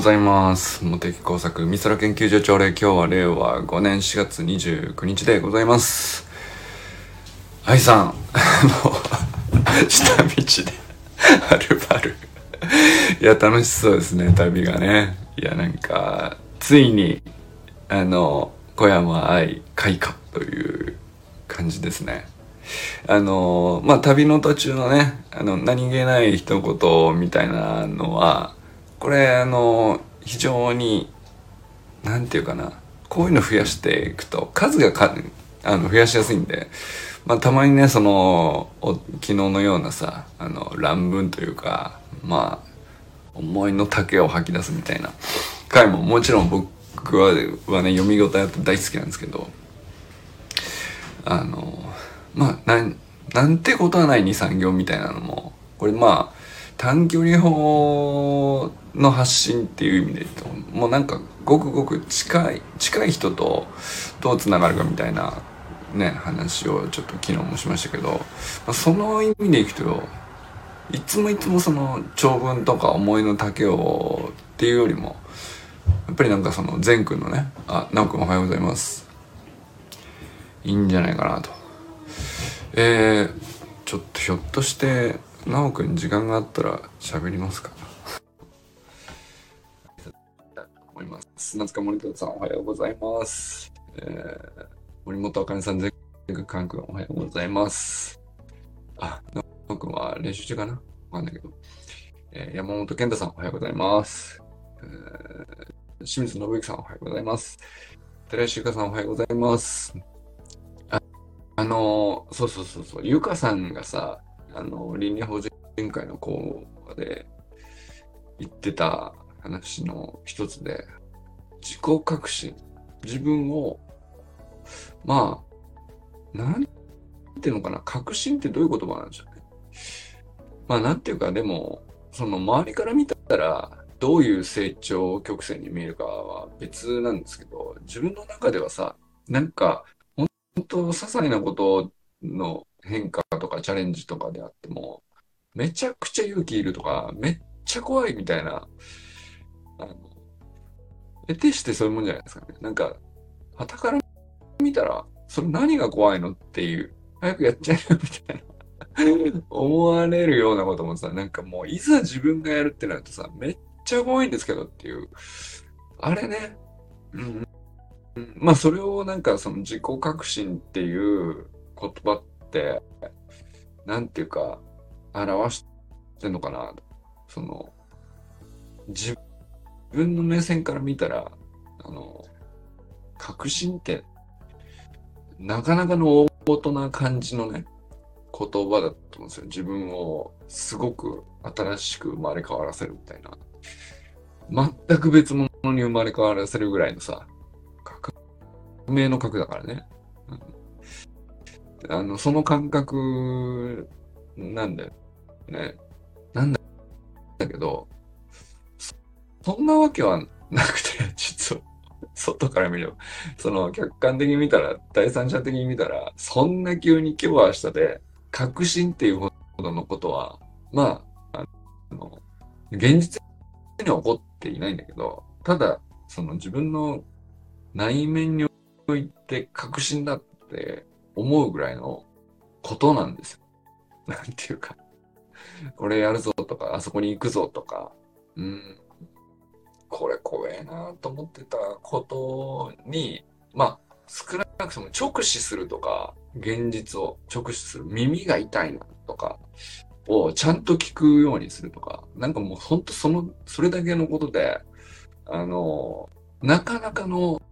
ございます。茂木工作美空研究所朝礼今日は令和5年4月29日でございます。愛さん、あの、下道で、はるばる。いや、楽しそうですね、旅がね。いや、なんか、ついに、あの、小山愛開花という感じですね。あのまあ旅の途中のねあの何気ない一言みたいなのはこれあの非常になんていうかなこういうの増やしていくと数がかあの増やしやすいんで、まあ、たまにねそのお昨日のようなさあの乱文というかまあ思いの丈を吐き出すみたいな回ももちろん僕ははね読み応えあって大好きなんですけどあのまあなんなんてことはない23行みたいなのもこれまあ短距離法の発信っていう意味で言うともうなんかごくごく近い近い人とどうつながるかみたいなね話をちょっと昨日もしましたけど、まあ、その意味でいくといつもいつもその長文とか思いの丈をっていうよりもやっぱりなんかその善くんのねあ直くんおはようございます。いいんじゃないかなと。えー、ちょっとひょっとして直くん時間があったら喋りますか？思います。夏川森田さんおはようございます、えー、森本あかねさん全国カン君おはようございます。あ直くんは練習中かな？わかんないけど、えー、山本健太さんおはようございます、えー、清水信之さんおはようございます。寺石ゆかさんおはようございます。ああの、そうそうそうそう、ゆかさんがさ、あの、倫理法人会の講話で言ってた話の一つで、自己革新、自分を、まあ、なんていうのかな、革新ってどういう言葉なんでしょうね。まあ、なんていうか、でも、その周りから見たら、どういう成長曲線に見えるかは別なんですけど、自分の中ではさ、なんか、本当些細なことの変化とかチャレンジとかであってもめちゃくちゃ勇気いるとかめっちゃ怖いみたいなあの得てしてそういうもんじゃないですかね。なんか傍から見たらそれ何が怖いのっていう早くやっちゃえよみたいな。思われるようなこともさなんかもういざ自分がやるってなるとさめっちゃ怖いんですけどっていう。あれね。うん。まあそれをなんかその自己革新っていう言葉ってなんていうか表してんのかな。その自分の目線から見たらあの革新ってなかなかの大人な感じのね言葉だと思うんですよ。自分をすごく新しく生まれ変わらせるみたいな。全く別物に生まれ変わらせるぐらいのさ革命の核だからね、うん、あのその感覚なんだよね。なんだけどそんなわけはなくて実は。外から見れば。その客観的に見たら第三者的に見たらそんな急に今日は明日で確信っていうほどのことはまああの現実に起こっていないんだけどただその自分の内面において確信だって思うぐらいのことなんですよ。なんていうか、これやるぞとか、あそこに行くぞとか、うん、これ怖えなと思ってたことに、まあ、少なくとも直視するとか、現実を直視する、耳が痛いなとか、をちゃんと聞くようにするとか、なんかもう本当その、それだけのことで、あの、なかなかの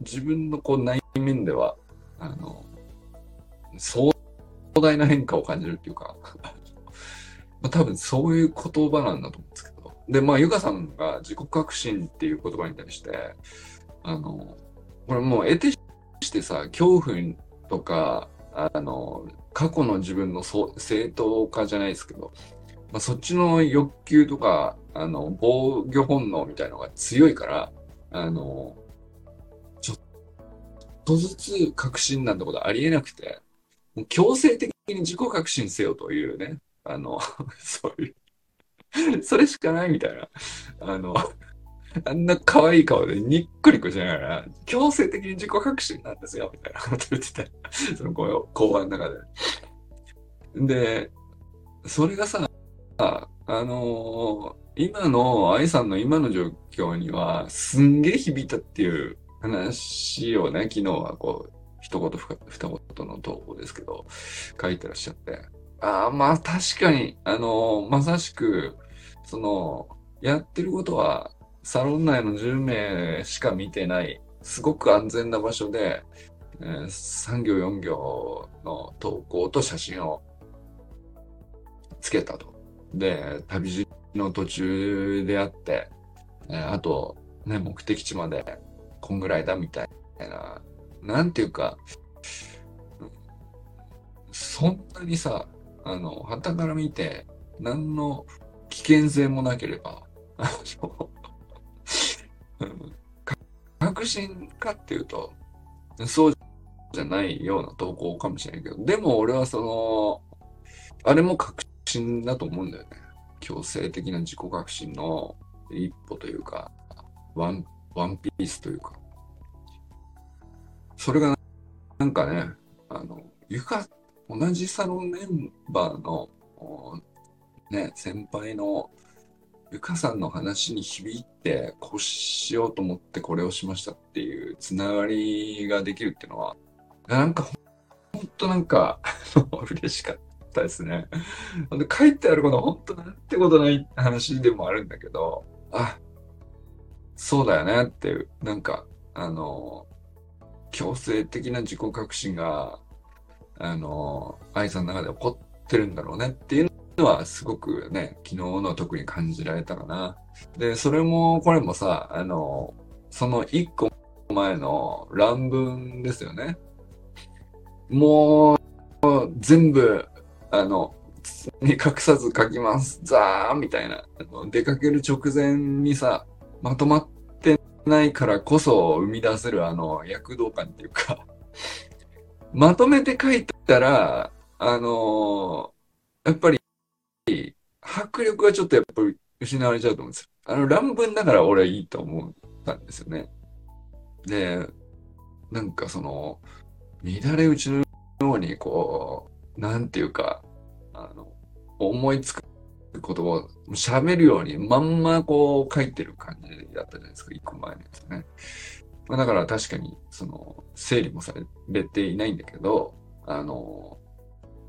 自分のこう内面では、あの、壮大な変化を感じるっていうか まあ多分そういう言葉なんだと思うんですけど。で、まあ、ゆかさんが自己革新っていう言葉に対して、あの、これもう得てしてさ、恐怖とか、あの、過去の自分の正当化じゃないですけど、まあ、そっちの欲求とか、あの、防御本能みたいのが強いから、あの、ちょっとずつ革新なんてことありえなくて、もう強制的に自己革新せよというね、あの、そういう、それしかないみたいな、あの、あんな可愛い顔でニッコニコしながら、強制的に自己革新なんですよ、みたいなこと言ってて、その講話の中で。で、それがさ、あのー、今の愛さんの今の状況には、すんげえ響いたっていう話をね、昨日はこう、一言二言の投稿ですけど、書いてらっしゃって。ああ、まあ確かに、あのー、まさしく、その、やってることは、サロン内の10名しか見てない、すごく安全な場所で、えー、3行4行の投稿と写真をつけたと。で、旅路の途中であって、えー、あと、ね、目的地までこんぐらいだみたいな、なんていうか、そんなにさ、あの、旗から見て、何の危険性もなければ、あの、確信かっていうと、そうじゃないような投稿かもしれないけど、でも俺はその、あれも確信だと思うんだよね。強制的な自己革新の一歩というか、ワン、ワンピースというか。それがなんかね、あの、ゆか、同じサロンメンバーの、ね、先輩のゆかさんの話に響いて、こうしようと思ってこれをしましたっていうつながりができるっていうのは、なんかほんとなんか 嬉しかったですね。で書いてあることは本当なんてことない話でもあるんだけど、あ、そうだよねっていう、なんか、あの、強制的な自己革新が、あの、愛さんの中で起こってるんだろうねっていうはすごくね、昨日の特に感じられたかな。で、それも、これもさ、あの、その一個前の乱文ですよね。もう、全部、あの、に隠さず書きます。ザーみたいな。出かける直前にさ、まとまってないからこそ生み出せるあの躍動感っていうかまとめて書いたら、あのー、やっぱり迫力がちょっとやっぱり失われちゃうと思うんですよ。あの乱文だから俺はいいと思ったんですよね。で、なんかその、乱れ打ちのようにこう、なんていうか、あの、思いつく言葉を喋るようにまんまこう書いてる感じだったじゃないですか、一個前のやつね。まあ、だから確かに、その、整理もされていないんだけど、あの、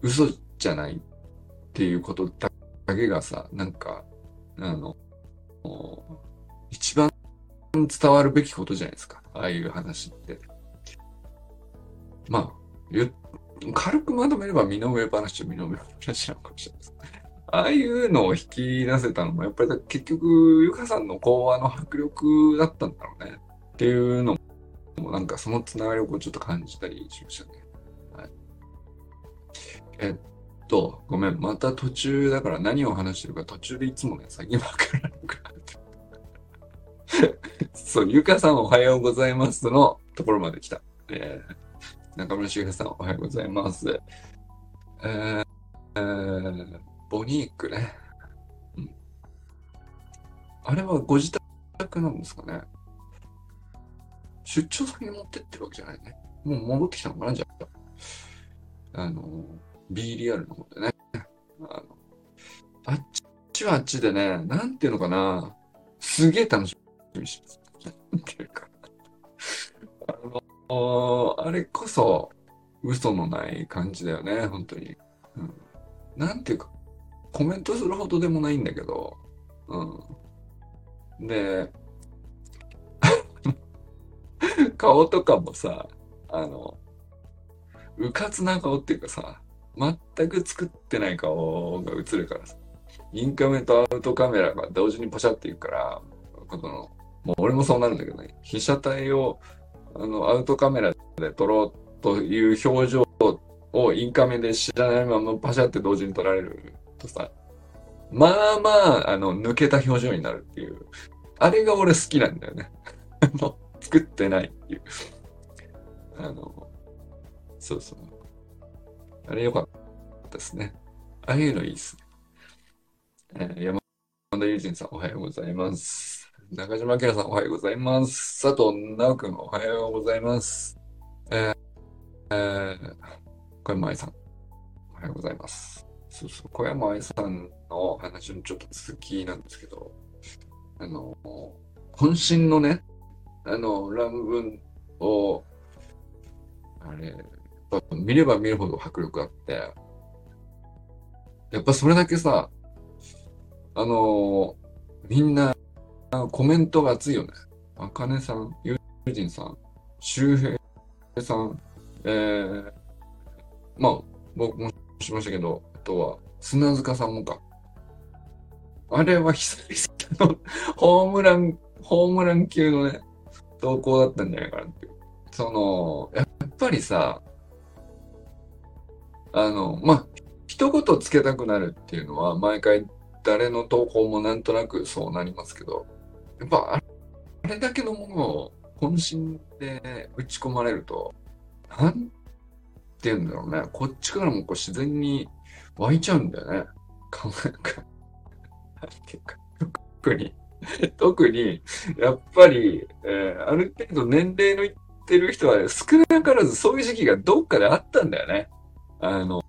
嘘じゃないっていうことだけがさ、なんか、あの、一番伝わるべきことじゃないですか。ああいう話って。まあ、軽くまとめれば身の上話と身の上話なのかもしれないです。ああいうのを引き出せたのも、やっぱり結局、ゆかさんの講話の迫力だったんだろうね。っていうのも、なんかそのつながりをこうちょっと感じたりしましたね。はい。えっと、ごめん。また途中だから何を話してるか途中でいつもね、先わからなくなる。そう、ゆかさんおはようございますのところまで来た。えー、中村修平さんおはようございます。えー、えーボニークね。うん。あれはご自宅なんですかね。出張先に持ってってるわけじゃないね。もう戻ってきたのかな、じゃあ。あの、B リアルの方でね。あ、あっちはあっちでね、なんていうのかな。すげえ楽しみにします。なんていうか。あの、あれこそ、嘘のない感じだよね、本当に。うん、なんていうか、コメントするほどでもないんだけど、うん。で、顔とかもさ、あの、うかつな顔っていうかさ、全く作ってない顔が映るからさ、インカメとアウトカメラが同時にパシャっていくから、この、もう俺もそうなるんだけどね、被写体をあのアウトカメラで撮ろうという表情をインカメで知らないままパシャって同時に撮られるとさ、まあまあ、あの、抜けた表情になるっていう。あれが俺好きなんだよね。あの、作ってないっていう。あの、そうそう。あれ良かったですね。ああいうのいいっすね。えー、山田友人さんおはようございます。中島明さんおはようございます。佐藤直くんおはようございます。えー、えー、小山愛さんおはようございます。そうそう、小山愛さんの話のちょっと続きなんですけど、あの、渾身のね、あの、乱文を、あれ、見れば見るほど迫力あって、やっぱそれだけさ、あの、みんなコメントが熱いよね。あかねさん、ゆうじんさん、周平さん、えー、まあ、僕もしましたけど、あとは、砂塚さんもか。あれは久々の ホームラン、ホームラン級のね、投稿だったんじゃないかなっていう。その、やっぱりさ、あの、まあ、一言つけたくなるっていうのは、毎回誰の投稿もなんとなくそうなりますけど、やっぱあれだけのものを渾身で打ち込まれると、なんて言うんだろうね。こっちからもこう自然に湧いちゃうんだよね。考えが。てか、特に、特に、やっぱり、えーある程度年齢のいってる人は少なからずそういう時期がどっかであったんだよね。あの、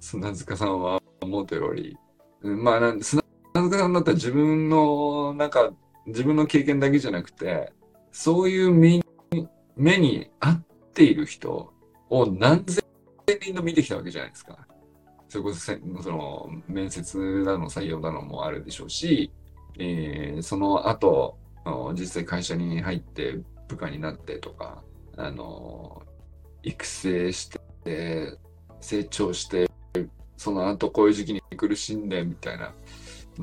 砂塚さんは思ったより、まあな砂塚さんだったら自分の、なんか、自分の経験だけじゃなくて、そういう目目に合っている人を何千人と見てきたわけじゃないですか。それこそ、その、面接だの採用だのもあるでしょうし、えーその後、実際会社に入って部下になってとか、あの、育成して、で成長して、その後こういう時期に苦しんでみたいな、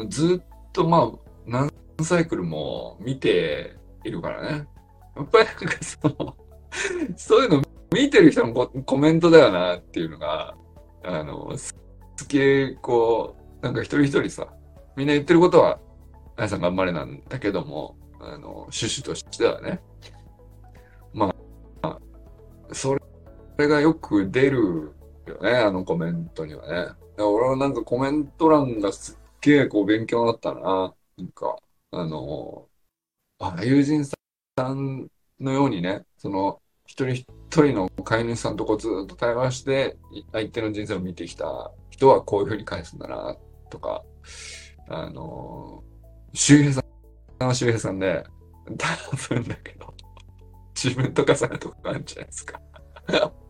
ずっとまあ、何サイクルも見ているからね。やっぱりなんかその、そういうの見てる人のコメントだよなっていうのが、あの、すすげえこう、なんか一人一人さ、みんな言ってることは、あやさん頑張れなんだけども、あの、趣旨としてはね、まあ、それれがよく出るよね、あのコメントにはね。俺はなんかコメント欄がすっげえこう勉強になったな。なんか、あの、あ、友人さんのようにね、その、一人一人の飼い主さんとこうずっと対話して、相手の人生を見てきた人はこういうふうに返すんだな、とか、あの、周平さんは周平さんで、多分だけど、自分とかさとかあるんじゃないですか。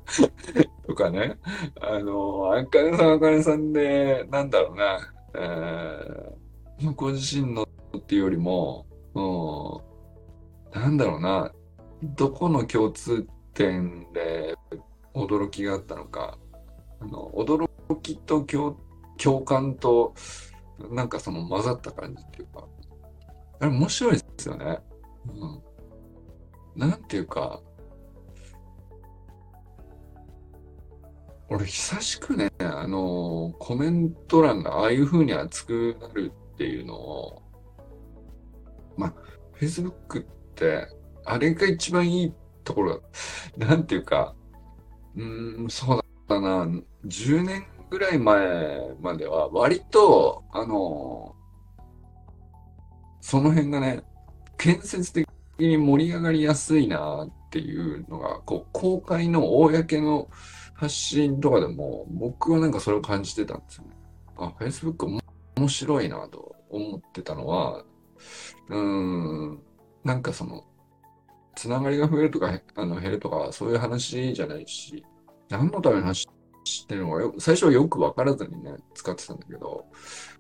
とかね。あの、あかねさんあかねさんで、なんだろうな、えー、ご自身のっていうよりも、うん、なんだろうな、どこの共通点で驚きがあったのか、あの、驚きと共共感と、なんかその混ざった感じっていうか、あれ面白いですよね。うん。なんていうか、俺久しくね、あの、コメント欄がああいう風に熱くなるっていうのを、まあ、Facebook って、あれが一番いいところ。なんていうか、うん、そうだったな、10年ぐらい前までは割と、あの、その辺がね、建設的に盛り上がりやすいなっていうのが、こう、公開の公の発信とかでも、僕はなんかそれを感じてたんですよね。あ、Facebook 面白いなと思ってたのは、うーん、なんかその、つながりが増えるとか、あの、減るとか、そういう話じゃないし、何のための話してるのかよ、最初はよくわからずにね、使ってたんだけど、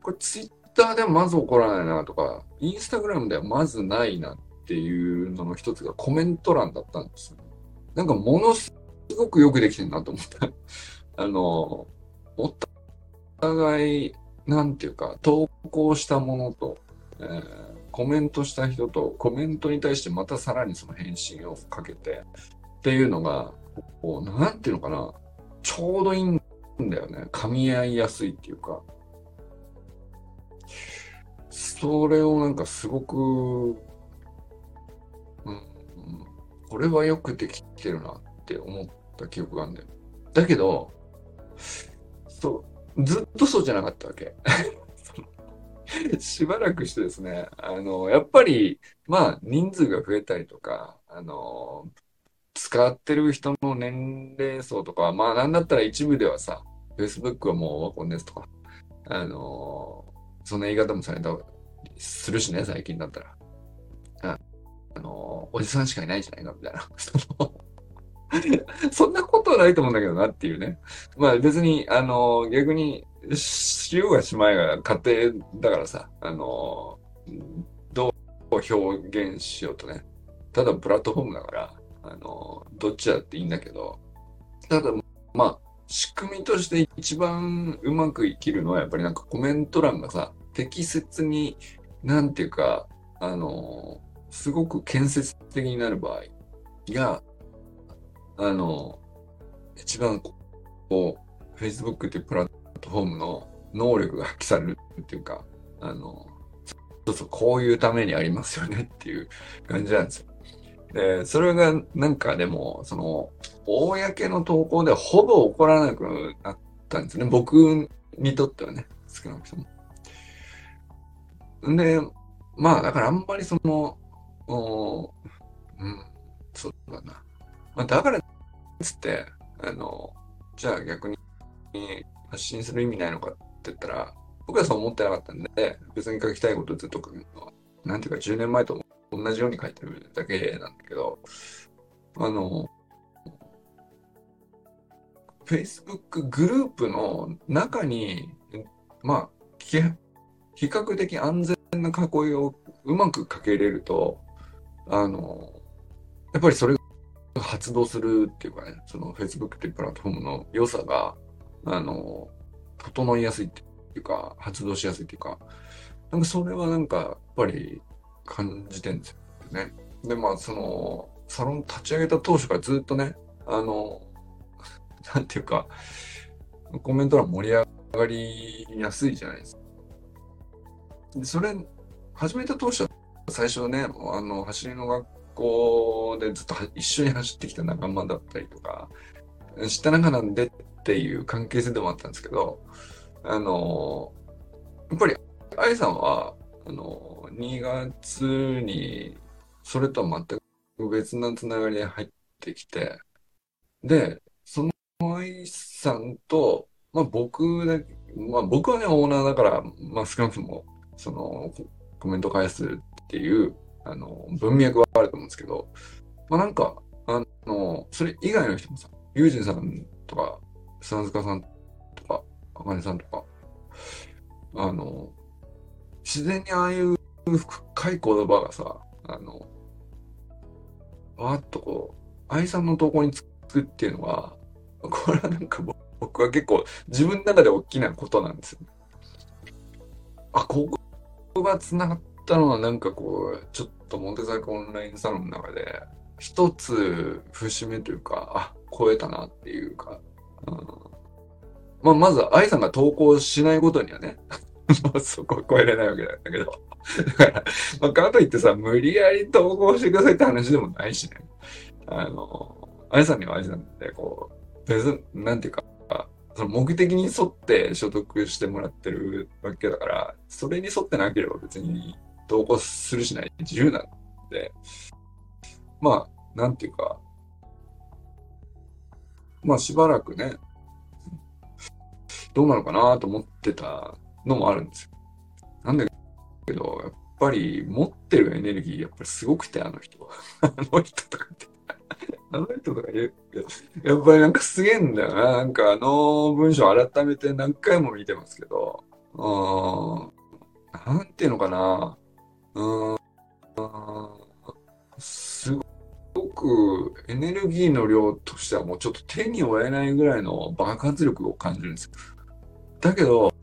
これ Twitter ではまず起こらないなとか、Instagram ではまずないなっていうのの一つがコメント欄だったんですよ。なんかものすすごくよくできてるなと思った。あの、お互い、なんていうか、投稿したものと、えーコメントした人と、コメントに対してまたさらにその返信をかけて、っていうのが、こう、なんていうのかな、ちょうどいいんだよね。噛み合いやすいっていうか。それをなんかすごく、うん、これはよくできてるなって思った記憶があるんだよ。だけど、そう、ずっとそうじゃなかったわけ。しばらくしてですね、あの、やっぱり、まあ、人数が増えたりとか、あの、使ってる人の年齢層とか、まあ、なんだったら一部ではさ、Facebook はもうオワコンですとか、あの、そんな言い方もされたするしね、最近だったら。ああの、おじさんしかいないじゃないかみたいな。そんなことはないと思うんだけどなっていうね。まあ別に、あの、逆に、しようがしまいが家庭だからさ、あの、どう表現しようとね。ただプラットフォームだから、あの、どっちだっていいんだけど、ただ、まあ、仕組みとして一番うまく生きるのはやっぱりなんかコメント欄がさ、適切に、なんていうか、あの、すごく建設的になる場合が、あの、一番こう、Facebook っていうプラットフォームの能力が発揮されるっていうか、あの、そうそう、こういうためにありますよねっていう感じなんですよ。で、それがなんかでも、その、公の投稿でほぼ起こらなくなったんですね。僕にとってはね、少なくとも。で、まあ、だからあんまりその、おうん、そうだな。まあ、だからつって、あの、じゃあ逆に発信する意味ないのかって言ったら、僕はそう思ってなかったんで、別に書きたいことずっと書くのは、なんていうか10年前と同じように書いてるだけなんだけど、あの、Facebook グループの中に、まあ、比較的安全な囲いをうまくかけれると、あの、やっぱりそれが発動するっていうかね、その Facebook っていうプラットフォームの良さが、あの、整いやすいっていうか、発動しやすいっていうか、なんかそれはなんか、やっぱり感じてんですよね。で、まあ、その、サロン立ち上げた当初からずっとね、あの、なんていうか、コメント欄盛り上がりやすいじゃないですか。でそれ、始めた当初は最初ね、あの、走りの学校校でずっと一緒に走ってきた仲間だったりとか、知った仲なんでっていう関係性でもあったんですけど、あの、やっぱり、愛さんは、あの、2月に、それとは全く別なつながりで入ってきて、で、その愛さんと、まあ僕だけ、まあ僕はね、オーナーだから、まあ少なくとも、その、コメント返すっていう、あの、文脈はあると思うんですけど、まあなんか、あの、それ以外の人もさ、ユージンさんとか、砂塚さんとか、あかねさんとか、あの、自然にああいう深い言葉がさ、あの、わーっとこう、愛さんの投稿につくっていうのは、これはなんか僕は結構自分の中で大きなことなんですよ。あ、ここが繋がったのはなんかこう、ちょっとモンテサイクオンラインサロンの中で、一つ節目というか、あ、超えたなっていうか、うん、まあ、まず、愛さんが投稿しないことにはね、そこを超えれないわけなんだけど。だから、まあ、かといってさ、無理やり投稿してくださいって話でもないしね。あの、愛さんには愛さんで、こう、別、なんていうか、その目的に沿って所得してもらってるわけだから、それに沿ってなければ別に投稿するしない自由なんで、まあ、なんていうか、まあしばらくね、どうなのかなと思ってたのもあるんですよ。なんだけど、やっぱり持ってるエネルギーやっぱりすごくて、あの人。あの人とかって。あの人とか言うけどやっぱりなんかすげえんだよな。なんかあの文章改めて何回も見てますけど、うん、なんていうのかな。うん、すごくエネルギーの量としてはもうちょっと手に負えないぐらいの爆発力を感じるんですよ。だけど、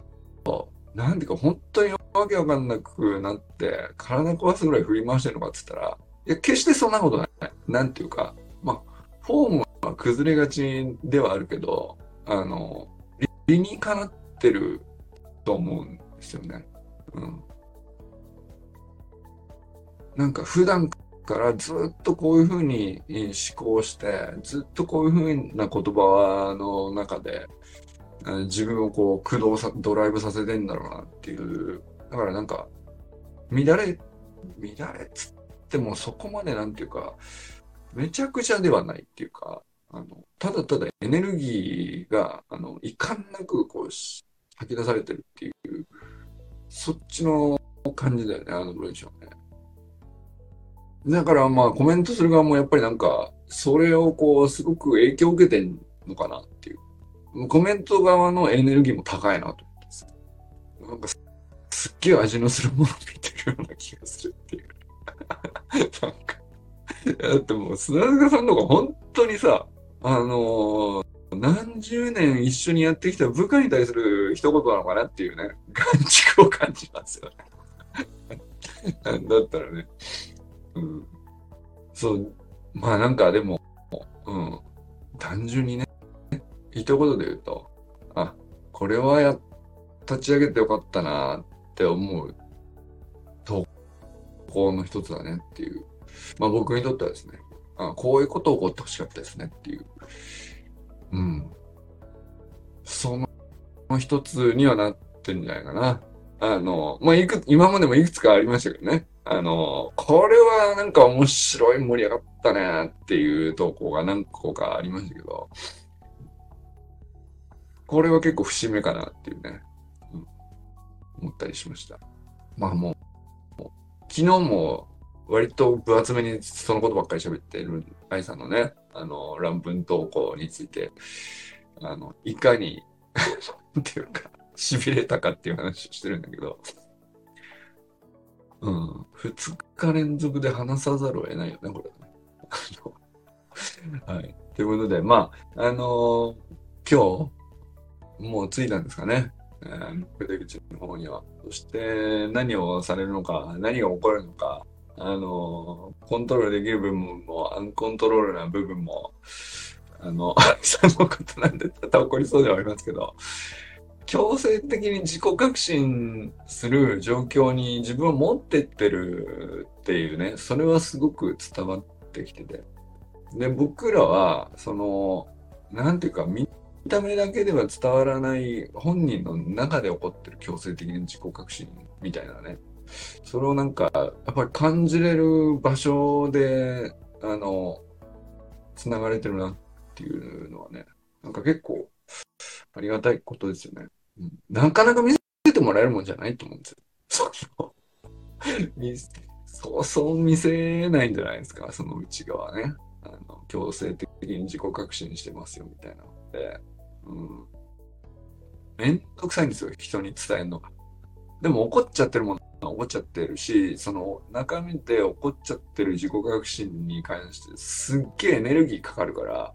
なんていうか本当にわけわかんなくなって体壊すぐらい振り回してるのかって言ったら、いや、決してそんなことない。なんていうか、まあ、フォームは崩れがちではあるけど、あの、理にかなってると思うんですよね。うん。なんか普段からずっとこういうふうに思考して、ずっとこういうふうな言葉の中で、自分をこう駆動さ、ドライブさせてんだろうなっていうだからなんか、乱れ、乱れつってもそこまでなんていうか、めちゃくちゃではないっていうか、あの、ただただエネルギーが、あの、遺憾なくこう、吐き出されてるっていう、そっちの感じだよね、あの文章ね。だからまあコメントする側もやっぱりなんか、それをこう、すごく影響を受けてんのかなっていう。コメント側のエネルギーも高いなと思ってなんかすっげえ味のするものを見てるような気がするっていう。なんか、だってもう砂塚さんとか本当にさ、あのー、何十年一緒にやってきた部下に対する一言なのかなっていうね、感触を感じますよね。だったらね。うん。そう、まあなんかでも、うん。単純にね、一言で言うと、あ、これはや、立ち上げてよかったなって思う投稿の一つだねっていう。まあ僕にとってはですね、あこういうことを起こってほしかったですねっていう。うん。その一つにはなってるんじゃないかな。あの、まあ、いく、今までもいくつかありましたけどね。あの、これはなんか面白い盛り上がったねっていう投稿が何個かありましたけど、これは結構節目かなっていうね、うん、思ったりしました。まあもう、もう昨日も割と分厚めにそのことばっかり喋ってる愛さんのね、あの、乱文投稿について、あの、いかに っていうか、痺れたかっていう話をしてるんだけど、うん、二日連続で話さざるを得ないよね、これ。はい。ということで、まあ、あのー、今日、もう着いたんですかね。えー、出口の方には。そして、何をされるのか、何が起こるのか、あのー、コントロールできる部分も、アンコントロールな部分も、あの、そのことなんで、多々起こりそうではありますけど、強制的に自己革新する状況に自分を持ってってるっていうね、それはすごく伝わってきてて。で、僕らは、その、なんていうか、見た目だけでは伝わらない本人の中で起こってる強制的な自己革新みたいなね。それをなんか、やっぱり感じれる場所で、あの、繋がれてるなっていうのはね、なんか結構ありがたいことですよね。なかなか見せてもらえるもんじゃないと思うんですよ。そうそう見せないんじゃないですか、その内側ね。あの強制的に自己革新してますよみたいなので。うん。めんどくさいんですよ、人に伝えるのが。でも怒っちゃってるものは怒っちゃってるし、その中身で怒っちゃってる自己革新に関してすっげえエネルギーかかるから、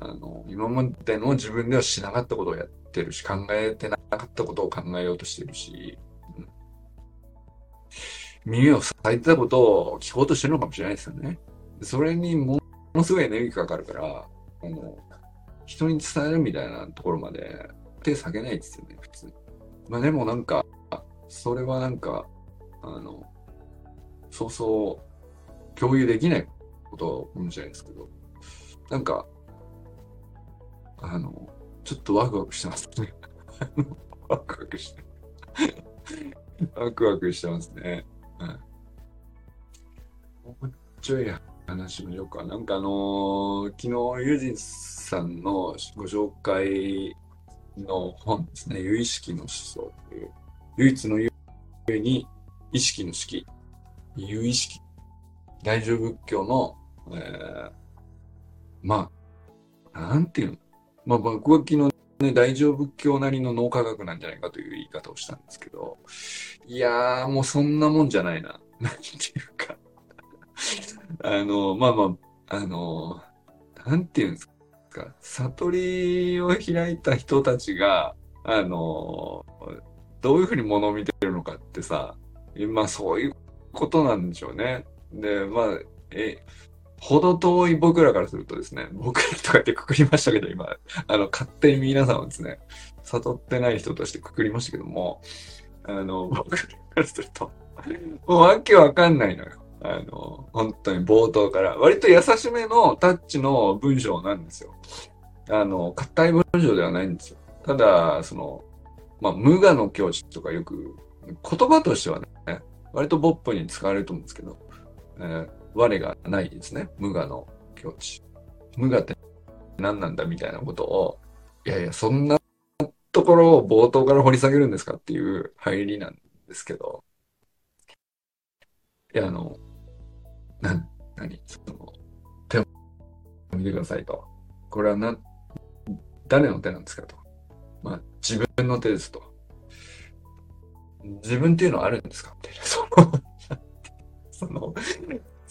あの、今までの自分ではしなかったことをやっててるし、考えてなかったことを考えようとしてるし、うん、耳を塞いでたことを聞こうとしてるのかもしれないですよね。それにものすごいエネルギーかかるから、あの、人に伝えるみたいなところまで手下げないですよね、普通。まあでもなんか、それはなんか、あの、そうそう共有できないことかもしれないですけど、なんか、あの、ちょっとワクワクしてます。ね。ワクワクして。ワクワクしてますね。はい。もうちょい話しましょうか。なんかあのー、昨日、ユージンさんのご紹介の本ですね。有意識の思想という、唯一の有に意識の式、有意識。大乗仏教の、えー、まあ、なんていうのまあ、僕は昨日ね、大乗仏教なりの脳科学なんじゃないかという言い方をしたんですけど、いやー、もうそんなもんじゃないな。なんていうかあの、まあまあ、あの、なんていうんですか、悟りを開いた人たちが、あの、どういうふうに物を見てるのかってさ、まあそういうことなんでしょうね。で、まあ、え、ほど遠い僕らからするとですね、僕らとかってくくりましたけど、今、あの、勝手に皆さんをですね、悟ってない人としてくくりましたけども、あの、僕らからすると、もうわけわかんないのよ。あの、本当に冒頭から。割と優しめのタッチの文章なんですよ。あの、硬い文章ではないんですよ。ただ、その、まあ、無我の境地とかよく言葉としてはね、割とポップに使われると思うんですけど、えー、我がないですね。無我の境地。無我って何なんだみたいなことを、いやいや、そんなところを冒頭から掘り下げるんですかっていう入りなんですけど、いや、あの、な、なに、その、手を見てくださいと。これはな、誰の手なんですかと。まあ、自分の手ですと。自分っていうのはあるんですかって。その、その、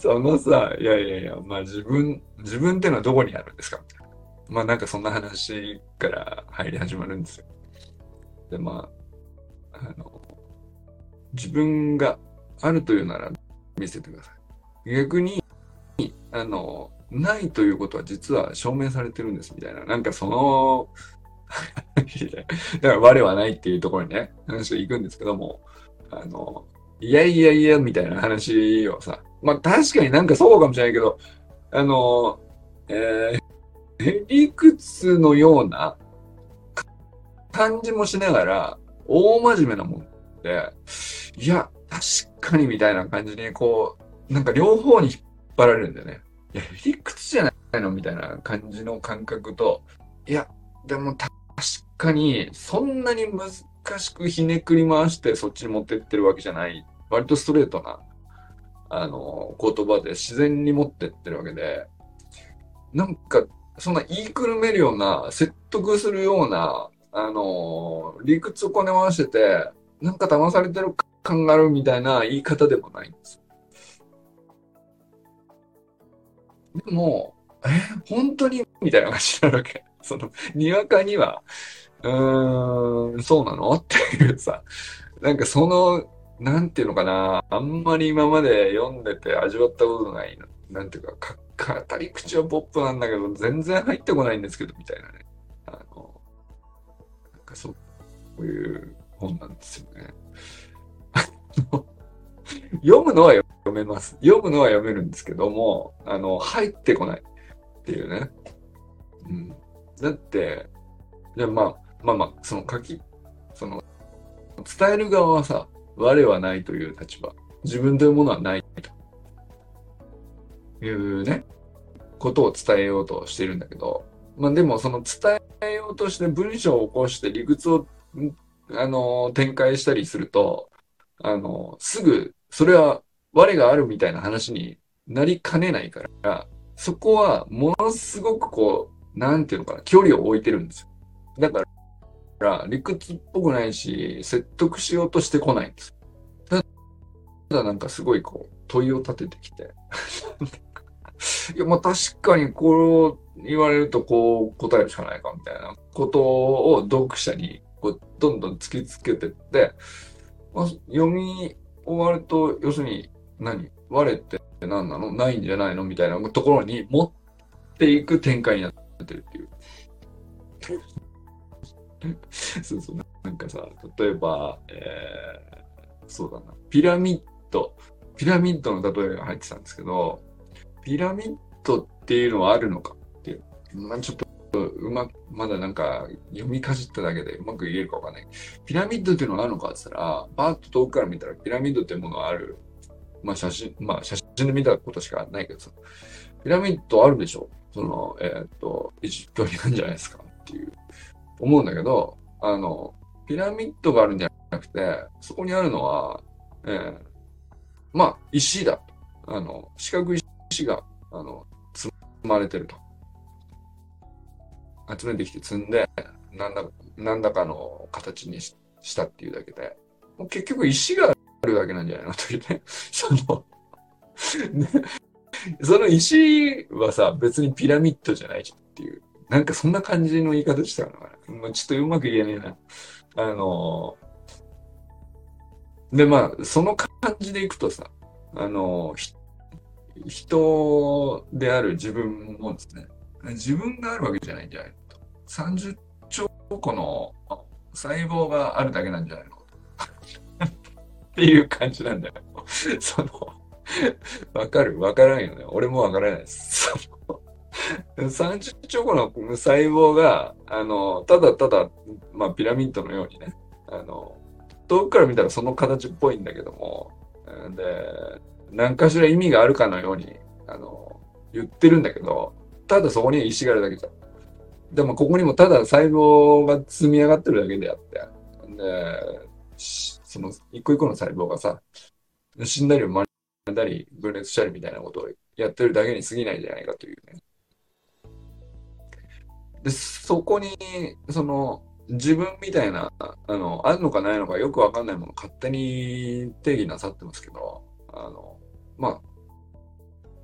そのさ、いやいやいや、まあ自分、自分ってのはどこにあるんですか？まあなんかそんな話から入り始まるんですよ。で、まあ、あの、自分があるというなら見せてください。逆に、あの、ないということは実は証明されてるんですみたいな。なんかその だから我はないっていうところにね、話が行くんですけども、あの、いやいやいやみたいな話をさ、まあ確かになんかそうかもしれないけど、あの、えー、理屈のような感じもしながら、大真面目なもんで、いや、確かにみたいな感じに、こう、なんか両方に引っ張られるんだよね。いや、理屈じゃないのみたいな感じの感覚と、いや、でも確かに、そんなに難しくひねくり回してそっちに持ってってるわけじゃない。割とストレートな、あの、言葉で自然に持ってってるわけで、なんか、そんな言いくるめるような、説得するような、あの、理屈をこね回してて、なんか騙されてる感があるみたいな言い方でもないんです。でも、え、本当に？みたいな感じなわけ。その、にわかには、うーん、そうなの？っていうさ、なんかその、なんていうのかな、あんまり今まで読んでて味わったことない、なんていうか、か語り口はポップなんだけど、全然入ってこないんですけど、みたいなね。あの、なんかそういう本なんですよね。読むのは読めます。読むのは読めるんですけども、あの、入ってこないっていうね。うん。だって、で、まあ、まあまあ、その書き、その、伝える側はさ、我はないという立場。自分というものはないというね、ことを伝えようとしてるんだけど、まあでもその伝えようとして文章を起こして理屈を、あの、展開したりすると、あの、すぐ、それは我があるみたいな話になりかねないから、そこはものすごくこう、なんていうのかな、距離を置いてるんですよ。だから、理屈っぽくないし、説得しようとしてこないんです。ただなんかすごいこう、問いを立ててきて。いや、まあ確かにこう言われるとこう答えるしかないかみたいなことを読者にこうどんどん突きつけてって、まあ、読み終わると、要するに何？我って何なの？ないんじゃないの？みたいなところに持っていく展開になってるっていう。そうそう、なんかさ、例えば、えー、そうだな、ピラミッド、ピラミッドの例えが入ってたんですけど、ピラミッドっていうのはあるのかっていう、まあ、ちょっとうま、まだなんか読みかじっただけでうまく言えるかわかんない。ピラミッドっていうのはあるのかって言ったら、バーッと遠くから見たらピラミッドっていうものはある。まあ写真、まあ写真で見たことしかないけどさ、ピラミッドあるでしょその、えー、っと、エジプトにあるんじゃないですかっていう、思うんだけど、あの、ピラミッドがあるんじゃなくて、そこにあるのは、えー、まあ、石だ。あの、四角い石が、あの、積まれてると。集めてきて積んで、なんだ、何らかの形にしたっていうだけで、もう結局石があるだけなんじゃないのというね。そのねその石はさ、別にピラミッドじゃないじゃんっていう。なんかそんな感じの言い方したのかな。まあ、ちょっとうまく言えねえな。あのー、で、まあ、その感じでいくとさ、あのー、人である自分もですね、自分があるわけじゃないんじゃないと。30兆個の細胞があるだけなんじゃないのっていう感じなんだよ。その、わかる？わからんよね。俺もわからないです。30兆個の細胞が、あの、ただただ、まあ、ピラミッドのようにね、あの、遠くから見たらその形っぽいんだけども、で、何かしら意味があるかのように、あの、言ってるんだけど、ただそこに石があるだけじゃん。でもここにもただ細胞が積み上がってるだけであって、で、その一個一個の細胞がさ、死んだり生まれたり分裂したりみたいなことをやってるだけに過ぎないんじゃないかというね。で、そこに、その、自分みたいな、あの、あるのかないのかよくわかんないもの勝手に定義なさってますけど、あの、ま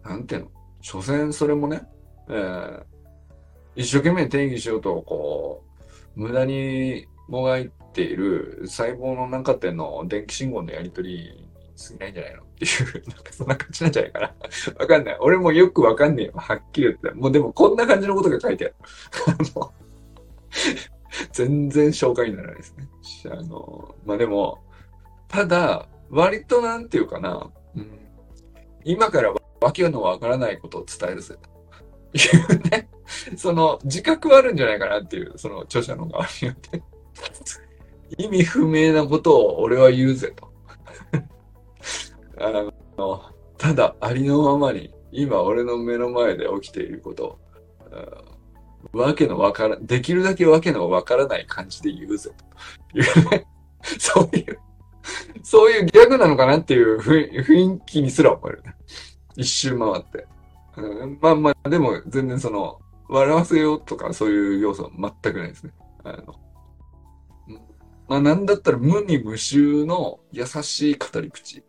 あ、なんていうの、所詮それもね、えー、一生懸命定義しようと、こう、無駄にもがいている細胞の中での電気信号のやり取りに過ぎないんじゃないのっていう、なんかそんな感じなんじゃないかな。わかんない。俺もよくわかんねえよ。はっきり言って。もうでもこんな感じのことが書いてある。全然紹介にならないですね。あの、まあでも、ただ、割となんていうかな、うん、今からわけのわからないことを伝えるぜ。というね、その自覚はあるんじゃないかなっていう、その著者の側によって。意味不明なことを俺は言うぜと。あの、ただありのままに今俺の目の前で起きていることを、わけのわから、できるだけわけのわからない感じで言うぜというね、そういう、そういうギャグなのかなっていう雰囲気にすら思える。一周回って。うん、まあまあ、でも全然その、笑わせようとかそういう要素は全くないですね。あのまあなんだったら無味無臭の優しい語り口。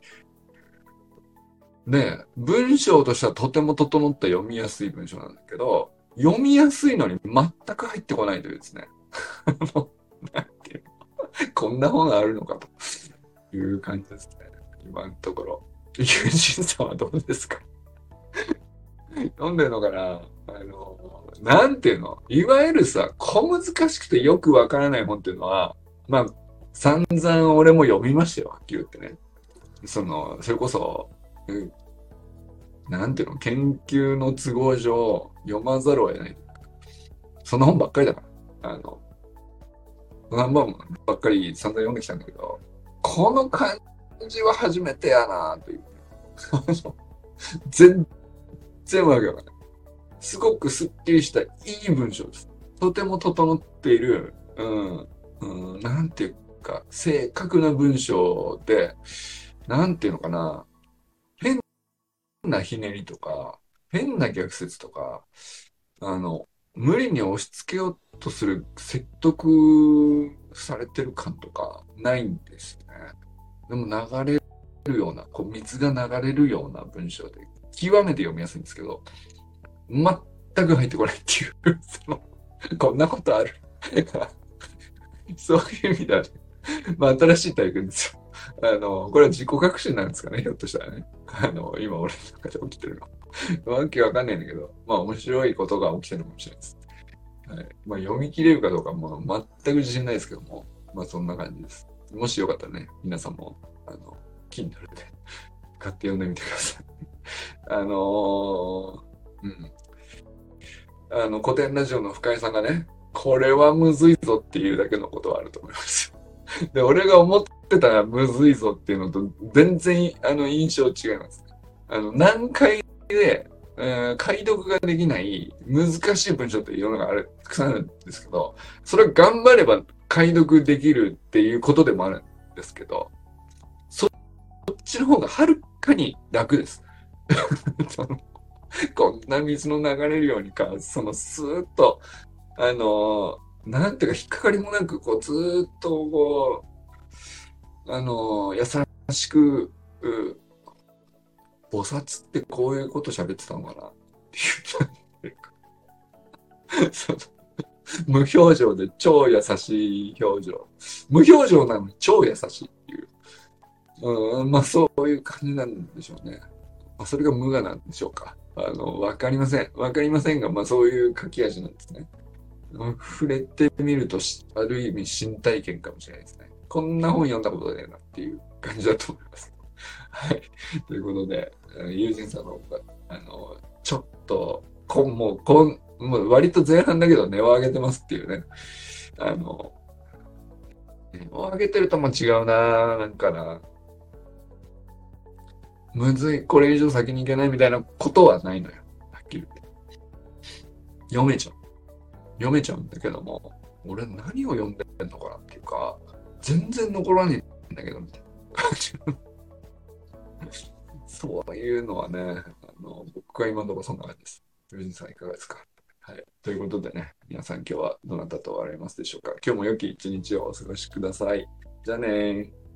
で、文章としてはとても整った読みやすい文章なんだけど、読みやすいのに全く入ってこないというですね。なんていうの？こんな本があるのかという感じですね。今のところ。友人さんはどうですか？読んでるのかな？あの、なんていうの？いわゆるさ、小難しくてよくわからない本っていうのは、まあ、散々俺も読みましたよ、はっきり言ってね。その、それこそ、うん、なんていうの、研究の都合上、読まざるを得ない。そんな本ばっかりだから。あの、そんな本ばっかり散々読んできたんだけど、この感じは初めてやなという。全然わけわかんない。すごくすっきりしたいい文章です。とても整っている、うん、うん、なんていうか、正確な文章で、なんていうのかな、なひねりとか、変な逆説とか、あの、無理に押し付けようとする説得されてる感とかないんですね。でも流れるような、こう水が流れるような文章で、極めて読みやすいんですけど、全く入ってこないっていう、その、こんなことある？そういう意味では、ね、まあ新しい体験ですよ。あの、これは自己学習なんですかね、ひょっとしたらね。あの、今俺の中で起きてるの。わけわかんないんだけど、まあ面白いことが起きてるかもしれないです。はい。まあ読み切れるかどうかも全く自信ないですけども、まあそんな感じです。もしよかったらね、皆さんも、あの、気になるんで、買って読んでみてください。あのー、うん。あの、古典ラジオの深井さんがね、これはむずいぞっていうだけのことはあると思います。で、俺が思ってたらむずいぞっていうのと全然あの印象違います。あの、難解で、えー、解読ができない難しい文章っていうのがある、たくさんあるんですけど、それ頑張れば解読できるっていうことでもあるんですけど、そっちの方がはるかに楽です。こんな水の流れるようにか、そのスーッとあの、なんていうか、引っかかりもなく、こう、ずーっと、こう、あの、優しく、菩薩ってこういうこと喋ってたのかなってい う。無表情で超優しい表情。無表情なのに超優しいっていう。うん、まあそういう感じなんでしょうね。まあ、それが無我なんでしょうか。あの、わかりません。わかりませんが、まあそういう書き味なんですね。触れてみると、ある意味新体験かもしれないですね。こんな本読んだことないなっていう感じだと思います。はい。ということで、友人さんの方が、あの、ちょっと、こん、もう、こん、もう割と前半だけど値を上げてますっていうね。あの、値を上げてるとも違うな、なんかな。むずい、これ以上先に行けないみたいなことはないのよ。はっきり言って。読めちゃう。読めちゃうんだけども、俺何を読んでんのかなっていうか、全然残らねえんだけど、みたいな感じ。そういうのはね、あの僕は今のところそんな感じです。藤井さんいかがですか？はい。ということでね、皆さん今日はどなたと笑いますでしょうか？今日も良き一日をお過ごしください。じゃあねー。